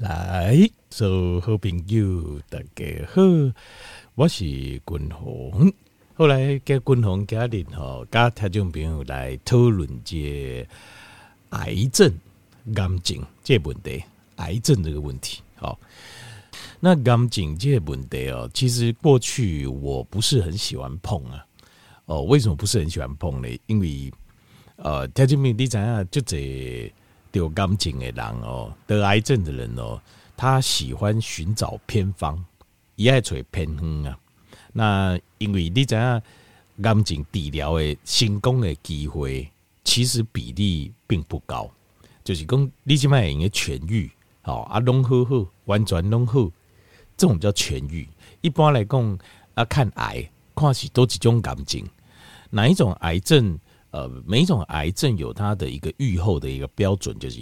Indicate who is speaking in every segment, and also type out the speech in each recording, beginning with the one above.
Speaker 1: 来，所有好朋友大家好，我是君鸿。后来跟君鸿家人吼，跟听众朋友来讨论这癌症、癌症这问题，癌症这个问题。好，那癌症这问题哦，其实过去我不是很喜欢碰啊。哦，为什么不是很喜欢碰呢？因为呃，听众朋友你知影就这。有癌症的人哦，得癌症的人哦，他喜欢寻找偏方，一爱找偏方啊。那因为你知影癌症治疗的成功的机会，其实比例并不高。就是讲你起码应该痊愈，好啊，拢好好，完全拢好，这种叫痊愈。一般来讲啊，看癌看是多几种癌症，哪一种癌症？呃，每一种癌症有它的一个预后的一个标准，就是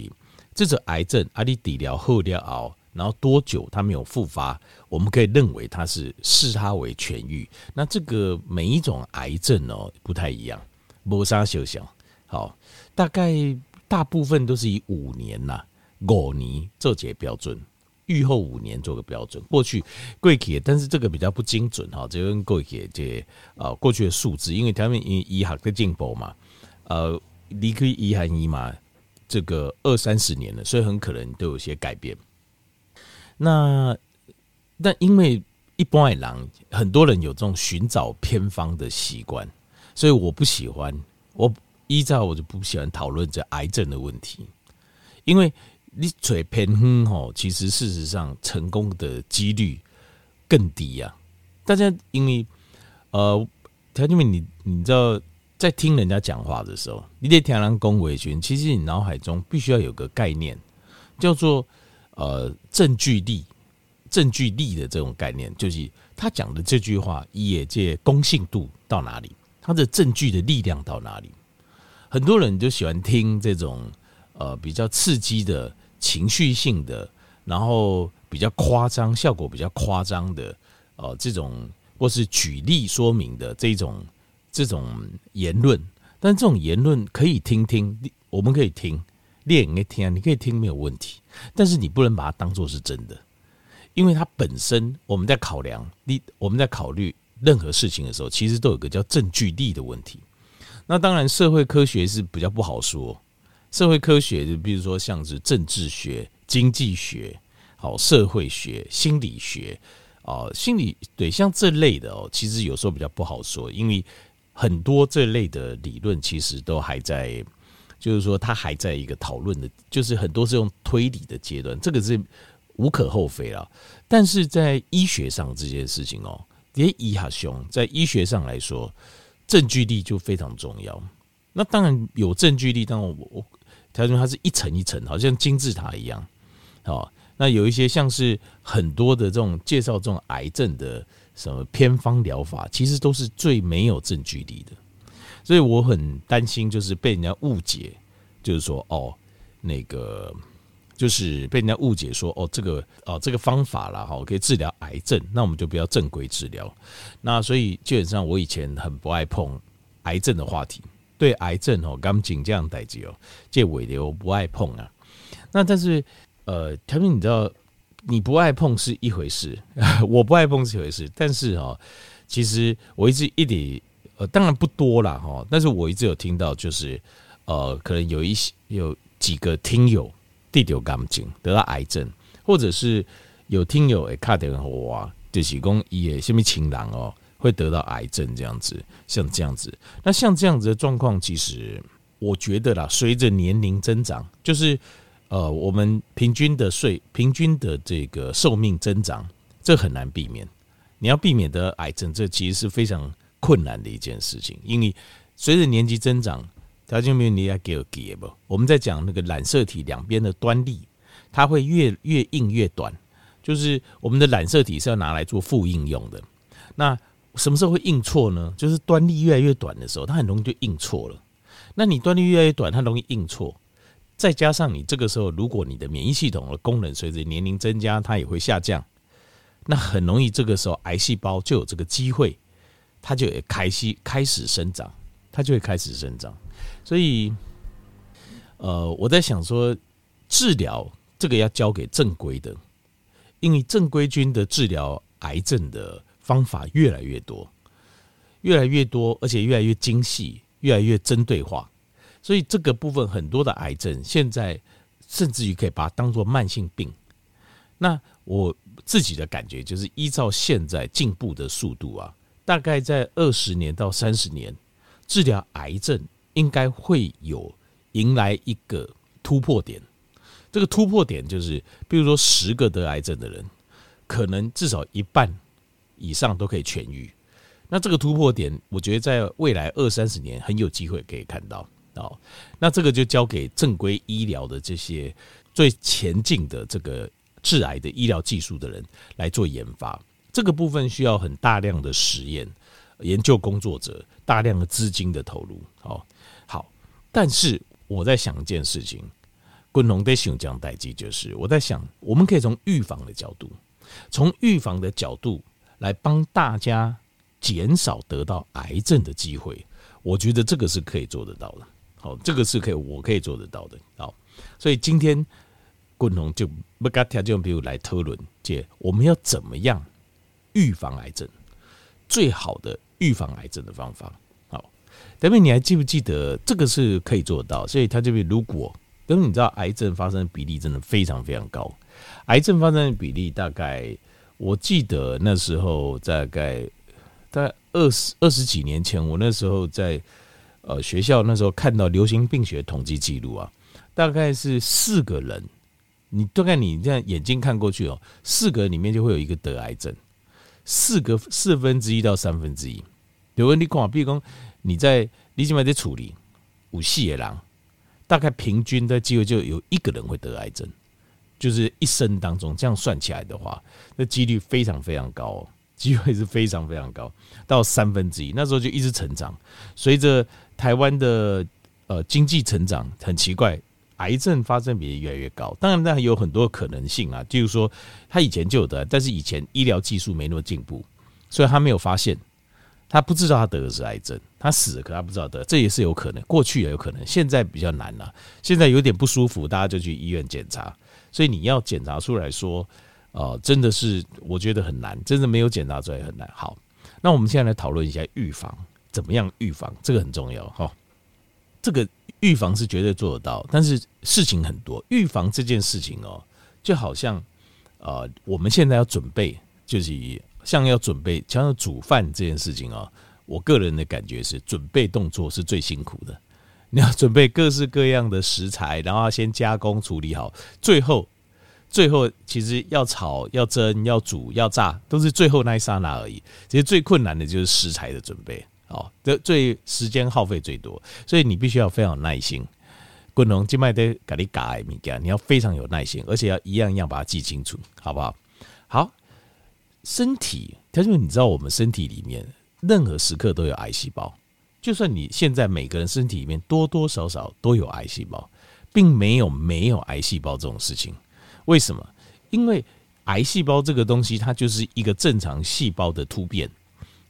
Speaker 1: 这种癌症阿里底疗后疗熬，然后多久它没有复发，我们可以认为它是视它为痊愈。那这个每一种癌症哦不太一样，没啥小小好，大概大部分都是以五年呐、五年做这标准，预后五年做个标准。过去贵体，但是这个比较不精准哈，这跟贵体这啊过去的数字，因为他们医医学的进步嘛。呃，离开遗憾医嘛，这个二三十年了，所以很可能都有些改变。那但因为一般的人，很多人有这种寻找偏方的习惯，所以我不喜欢。我依照我就不喜欢讨论这癌症的问题，因为你嘴偏哼吼，其实事实上成功的几率更低呀、啊。大家因为呃，他因为你你知道。在听人家讲话的时候，你得听人恭维群。其实你脑海中必须要有个概念，叫做呃证据力，证据力的这种概念，就是他讲的这句话，业界公信度到哪里，他的证据的力量到哪里。很多人就喜欢听这种呃比较刺激的情绪性的，然后比较夸张，效果比较夸张的，呃这种或是举例说明的这种。这种言论，但这种言论可以听听，我们可以听，练应该听啊，你可以听没有问题，但是你不能把它当做是真的，因为它本身我们在考量，你我们在考虑任何事情的时候，其实都有个叫证据力的问题。那当然，社会科学是比较不好说，社会科学就比如说像是政治学、经济学、好社会学、心理学啊，心理对像这类的哦，其实有时候比较不好说，因为。很多这类的理论其实都还在，就是说它还在一个讨论的，就是很多是用推理的阶段，这个是无可厚非了。但是在医学上这件事情哦，连医学上在医学上来说，证据力就非常重要。那当然有证据力，当然我我他说它是一层一层，好像金字塔一样。好，那有一些像是很多的这种介绍这种癌症的。什么偏方疗法，其实都是最没有证据力的，所以我很担心，就是被人家误解，就是说哦，那个就是被人家误解说哦，这个哦这个方法啦，哈，可以治疗癌症，那我们就不要正规治疗。那所以基本上我以前很不爱碰癌症的话题，对癌症哦，刚紧这样代志哦，这尾流不爱碰啊。那但是呃，条明你知道？你不爱碰是一回事，我不爱碰是一回事。但是哈，其实我一直一点呃，当然不多啦哈。但是我一直有听到，就是呃，可能有一些有几个听友得到癌症，得了癌症，或者是有听友诶卡点我啊，就是讲也什么情郎哦，会得到癌症这样子，像这样子。那像这样子的状况，其实我觉得啦，随着年龄增长，就是。呃，我们平均的岁，平均的这个寿命增长，这很难避免。你要避免得癌症，这其实是非常困难的一件事情。因为随着年纪增长，条件没有你要给我给不？我们在讲那个染色体两边的端粒，它会越越硬越短。就是我们的染色体是要拿来做复印用的。那什么时候会印错呢？就是端粒越来越短的时候，它很容易就印错了。那你端粒越来越短，它容易印错。再加上你这个时候，如果你的免疫系统的功能随着年龄增加，它也会下降，那很容易这个时候癌细胞就有这个机会，它就也开始开始生长，它就会开始生长。所以，呃，我在想说，治疗这个要交给正规的，因为正规军的治疗癌症的方法越来越多，越来越多，而且越来越精细，越来越针对化。所以这个部分很多的癌症，现在甚至于可以把它当做慢性病。那我自己的感觉就是，依照现在进步的速度啊，大概在二十年到三十年，治疗癌症应该会有迎来一个突破点。这个突破点就是，比如说十个得癌症的人，可能至少一半以上都可以痊愈。那这个突破点，我觉得在未来二三十年很有机会可以看到。哦，那这个就交给正规医疗的这些最前进的这个治癌的医疗技术的人来做研发。这个部分需要很大量的实验、研究工作者、大量的资金的投入。哦，好，但是我在想一件事情。共同的想讲代际，就是我在想，我们可以从预防的角度，从预防的角度来帮大家减少得到癌症的机会。我觉得这个是可以做得到的。好，这个是可以，我可以做得到的。好，所以今天共同就不跟条件，比如来讨论，姐，我们要怎么样预防癌症？最好的预防癌症的方法。好，德明，你还记不记得这个是可以做得到？所以他这边如果。因为你知道，癌症发生的比例真的非常非常高。癌症发生的比例大概，我记得那时候大概大概二十二十几年前，我那时候在呃学校那时候看到流行病学统计记录啊，大概是四个人，你大概你这样眼睛看过去哦，四个人里面就会有一个得癌症，四个四分之一到三分之一。有问题，看，比如说你在你现在在处理五系野狼。大概平均的机会就有一个人会得癌症，就是一生当中这样算起来的话，那几率非常非常高，机会是非常非常高，到三分之一。那时候就一直成长，随着台湾的呃经济成长，很奇怪，癌症发生比例越来越高。当然，那有很多可能性啊，就是说他以前就有得，但是以前医疗技术没那么进步，所以他没有发现。他不知道他得的是癌症，他死了，可他不知道得，这也是有可能。过去也有可能，现在比较难了。现在有点不舒服，大家就去医院检查。所以你要检查出来说，呃，真的是我觉得很难，真的没有检查出来很难。好，那我们现在来讨论一下预防，怎么样预防？这个很重要哈。这个预防是绝对做得到，但是事情很多。预防这件事情哦，就好像呃，我们现在要准备，就是。像要准备，像要煮饭这件事情啊，我个人的感觉是，准备动作是最辛苦的。你要准备各式各样的食材，然后要先加工处理好，最后，最后其实要炒、要蒸、要煮、要炸，都是最后那一刹那而已。其实最困难的就是食材的准备，哦，这最时间耗费最多，所以你必须要非常有耐心。滚龙静脉的咖喱咖米加，你要非常有耐心，而且要一样一样把它记清楚，好不好？好。身体，他说：“你知道，我们身体里面任何时刻都有癌细胞。就算你现在每个人身体里面多多少少都有癌细胞，并没有没有癌细胞这种事情。为什么？因为癌细胞这个东西，它就是一个正常细胞的突变。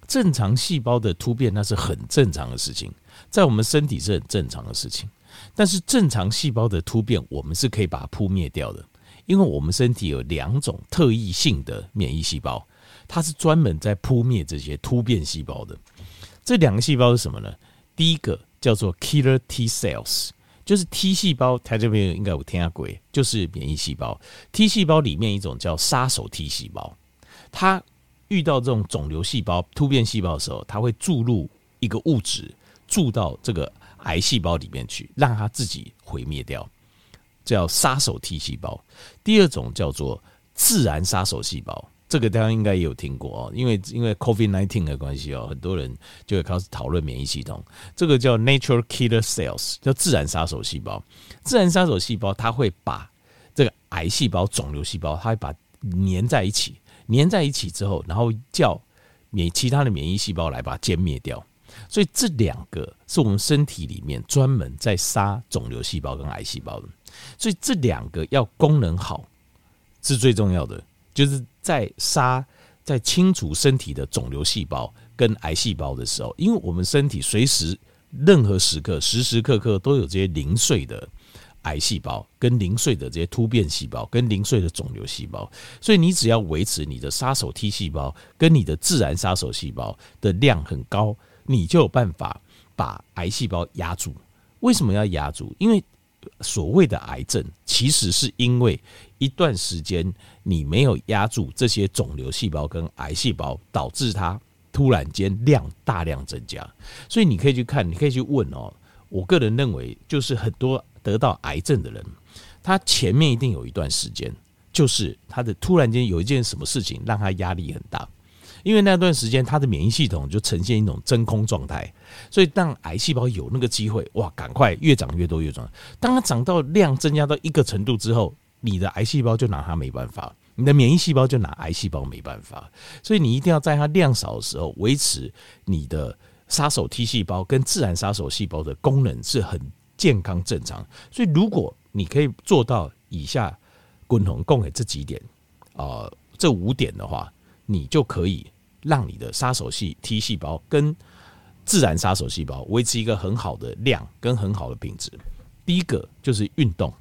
Speaker 1: 正常细胞的突变，那是很正常的事情，在我们身体是很正常的事情。但是正常细胞的突变，我们是可以把它扑灭掉的。”因为我们身体有两种特异性的免疫细胞，它是专门在扑灭这些突变细胞的。这两个细胞是什么呢？第一个叫做 killer T cells，就是 T 细胞，它这边应该有听过，就是免疫细胞。T 细胞里面一种叫杀手 T 细胞，它遇到这种肿瘤细胞、突变细胞的时候，它会注入一个物质，注到这个癌细胞里面去，让它自己毁灭掉。叫杀手 T 细胞，第二种叫做自然杀手细胞，这个大家应该也有听过哦，因为因为 COVID-19 的关系哦，很多人就会开始讨论免疫系统。这个叫 Natural Killer Cells，叫自然杀手细胞。自然杀手细胞它会把这个癌细胞、肿瘤细胞，它会把粘在一起，粘在一起之后，然后叫免其他的免疫细胞来把它歼灭掉。所以这两个是我们身体里面专门在杀肿瘤细胞跟癌细胞的。所以这两个要功能好是最重要的，就是在杀、在清除身体的肿瘤细胞跟癌细胞的时候，因为我们身体随时、任何时刻、时时刻刻都有这些零碎的癌细胞、跟零碎的这些突变细胞、跟零碎的肿瘤细胞。所以你只要维持你的杀手 T 细胞跟你的自然杀手细胞的量很高，你就有办法把癌细胞压住。为什么要压住？因为所谓的癌症，其实是因为一段时间你没有压住这些肿瘤细胞跟癌细胞，导致它突然间量大量增加。所以你可以去看，你可以去问哦。我个人认为，就是很多得到癌症的人，他前面一定有一段时间，就是他的突然间有一件什么事情让他压力很大。因为那段时间他的免疫系统就呈现一种真空状态，所以当癌细胞有那个机会，哇，赶快越长越多越长。当它长到量增加到一个程度之后，你的癌细胞就拿它没办法，你的免疫细胞就拿癌细胞没办法。所以你一定要在它量少的时候维持你的杀手 T 细胞跟自然杀手细胞的功能是很健康正常。所以如果你可以做到以下共同共给这几点啊、呃，这五点的话，你就可以。让你的杀手系 T 细胞跟自然杀手细胞维持一个很好的量跟很好的品质。第一个就是运动，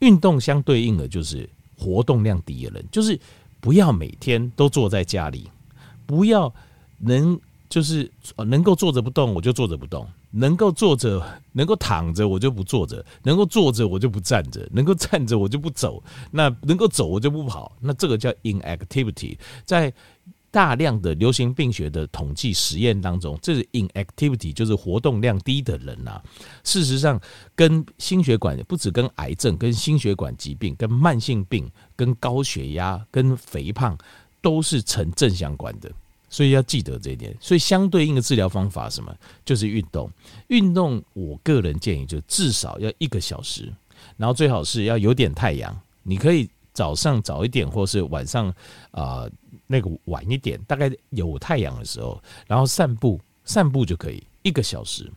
Speaker 1: 运动相对应的就是活动量低的人，就是不要每天都坐在家里，不要能就是能够坐着不动我就坐着不动，能够坐着能够躺着我就不坐着，能够坐着我就不站着，能够站着我就不走，那能够走我就不跑，那这个叫 inactivity，在。大量的流行病学的统计实验当中，这是 inactivity，就是活动量低的人啊。事实上，跟心血管不止跟癌症、跟心血管疾病、跟慢性病、跟高血压、跟肥胖都是成正相关的。所以要记得这一点。所以相对应的治疗方法什么？就是运动。运动，我个人建议就至少要一个小时，然后最好是要有点太阳。你可以早上早一点，或是晚上啊。那个晚一点，大概有太阳的时候，然后散步，散步就可以一个小时，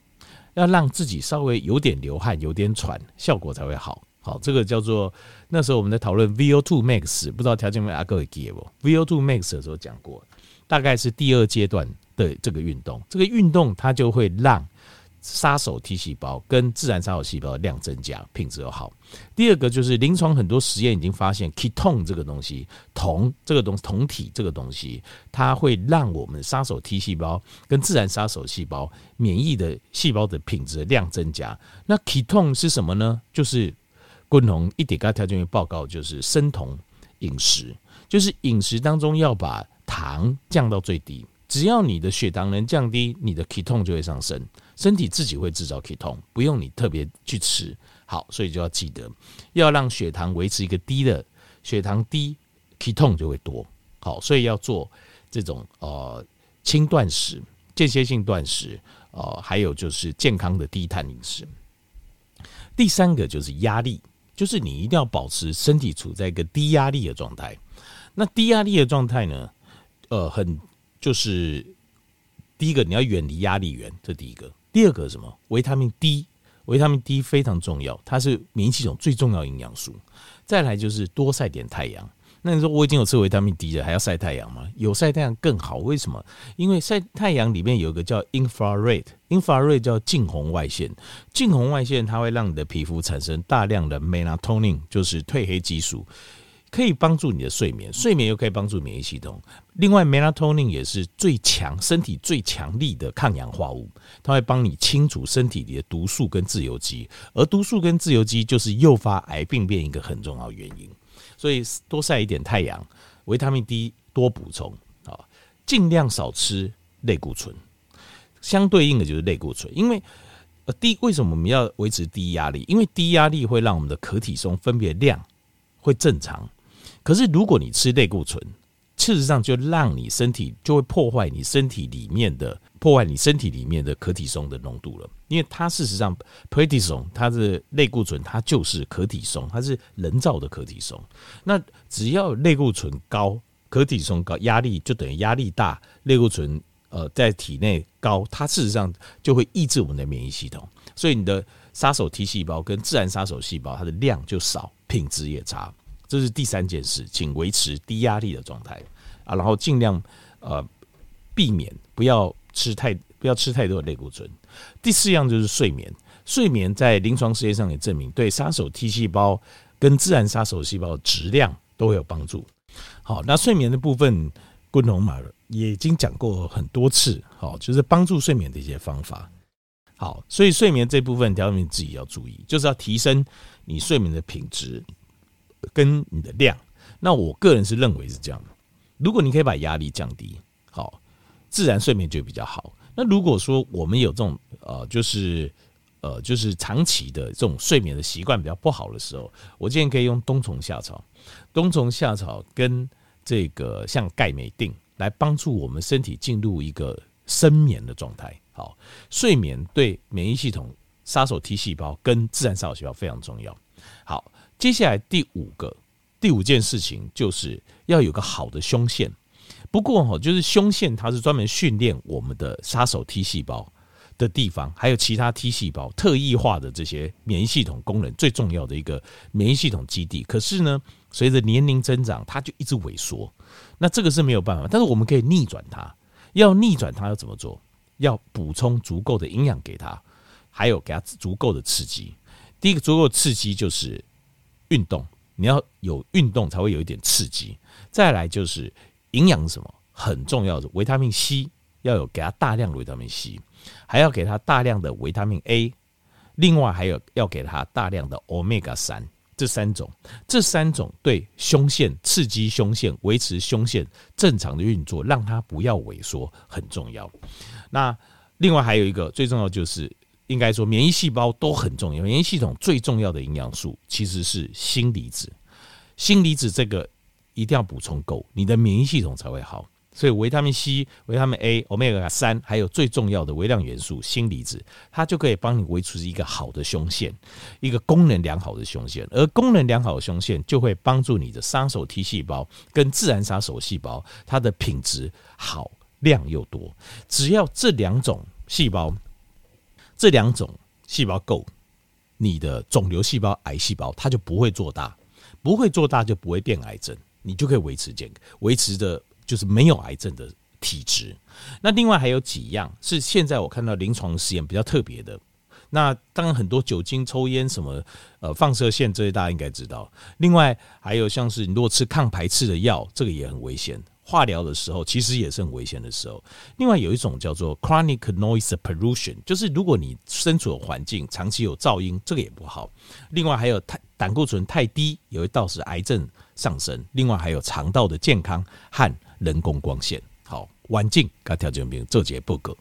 Speaker 1: 要让自己稍微有点流汗，有点喘，效果才会好。好，这个叫做那时候我们在讨论 VO2 Max，不知道条件没阿哥会记不？VO2 Max 的时候讲过，大概是第二阶段的这个运动，这个运动它就会让。杀手 T 细胞跟自然杀手细胞的量增加，品质又好。第二个就是临床很多实验已经发现，ketone 这个东西，酮这个东西，酮体这个东西，它会让我们杀手 T 细胞跟自然杀手细胞免疫的细胞的品质量增加。那 ketone 是什么呢？就是共同一点个条件报告，就是生酮饮食，就是饮食当中要把糖降到最低。只要你的血糖能降低，你的 ketone 就会上升。身体自己会制造 ketone，不用你特别去吃。好，所以就要记得要让血糖维持一个低的，血糖低，ketone 就会多。好，所以要做这种呃轻断食、间歇性断食，呃，还有就是健康的低碳饮食。第三个就是压力，就是你一定要保持身体处在一个低压力的状态。那低压力的状态呢，呃，很就是第一个你要远离压力源，这第一个。第二个什么？维他命 D，维他命 D 非常重要，它是免疫系统最重要营养素。再来就是多晒点太阳。那你说我已经有吃维他命 D 了，还要晒太阳吗？有晒太阳更好。为什么？因为晒太阳里面有一个叫 infrared，infrared 叫近红外线。近红外线它会让你的皮肤产生大量的 melatonin，就是褪黑激素。可以帮助你的睡眠，睡眠又可以帮助免疫系统。另外，melatonin 也是最强、身体最强力的抗氧化物，它会帮你清除身体里的毒素跟自由基，而毒素跟自由基就是诱发癌病变一个很重要原因。所以多晒一点太阳，维他命 D 多补充啊，尽量少吃类固醇。相对应的就是类固醇，因为呃低为什么我们要维持低压力？因为低压力会让我们的可体松分别量会正常。可是，如果你吃类固醇，事实上就让你身体就会破坏你身体里面的破坏你身体里面的可体松的浓度了，因为它事实上 p r e t t y 松它是类固醇，它就是可体松，它是人造的可体松。那只要类固醇高，可体松高，压力就等于压力大，类固醇呃在体内高，它事实上就会抑制我们的免疫系统，所以你的杀手 T 细胞跟自然杀手细胞它的量就少，品质也差。这是第三件事，请维持低压力的状态啊，然后尽量呃避免不要吃太不要吃太多的类固醇。第四样就是睡眠，睡眠在临床实验上也证明，对杀手 T 细胞跟自然杀手细胞的质量都会有帮助。好，那睡眠的部分，昆龙马也已经讲过很多次，好，就是帮助睡眠的一些方法。好，所以睡眠这部分，条你自己要注意，就是要提升你睡眠的品质跟你的量。那我个人是认为是这样的，如果你可以把压力降低，好，自然睡眠就比较好。那如果说我们有这种呃，就是呃，就是长期的这种睡眠的习惯比较不好的时候，我建议可以用冬虫夏草。冬虫夏草跟这个像钙镁锭来帮助我们身体进入一个深眠的状态。好，睡眠对免疫系统、杀手 T 细胞跟自然杀手细胞非常重要。好，接下来第五个、第五件事情就是要有个好的胸腺。不过哈，就是胸腺它是专门训练我们的杀手 T 细胞的地方，还有其他 T 细胞特异化的这些免疫系统功能最重要的一个免疫系统基地。可是呢，随着年龄增长，它就一直萎缩。那这个是没有办法，但是我们可以逆转它。要逆转它要怎么做？要补充足够的营养给它，还有给它足够的刺激。第一个足够的刺激就是运动，你要有运动才会有一点刺激。再来就是营养什么？很重要的维他命 C 要有给它大量的维他命 C，还要给它大量的维他命 A，另外还有要给它大量的 Omega 三。这三种，这三种对胸腺刺激胸腺，维持胸腺正常的运作，让它不要萎缩很重要。那另外还有一个最重要就是，应该说免疫细胞都很重要。免疫系统最重要的营养素其实是锌离子，锌离子这个一定要补充够，你的免疫系统才会好。所以维他命 C、维他命 A、Omega 三，还有最重要的微量元素锌离子，它就可以帮你维持一个好的胸腺，一个功能良好的胸腺。而功能良好的胸腺就会帮助你的杀手 T 细胞跟自然杀手细胞，它的品质好，量又多。只要这两种细胞，这两种细胞够，你的肿瘤细胞、癌细胞它就不会做大，不会做大就不会变癌症，你就可以维持健康，维持的。就是没有癌症的体质。那另外还有几样是现在我看到临床实验比较特别的。那当然很多酒精、抽烟什么呃放射线这些大家应该知道。另外还有像是你如果吃抗排斥的药，这个也很危险。化疗的时候其实也是很危险的时候。另外有一种叫做 chronic noise pollution，就是如果你身处的环境长期有噪音，这个也不好。另外还有太胆固醇太低，也会导致癌症上升。另外还有肠道的健康和人工光线，好，环境跟调节病，这节不够。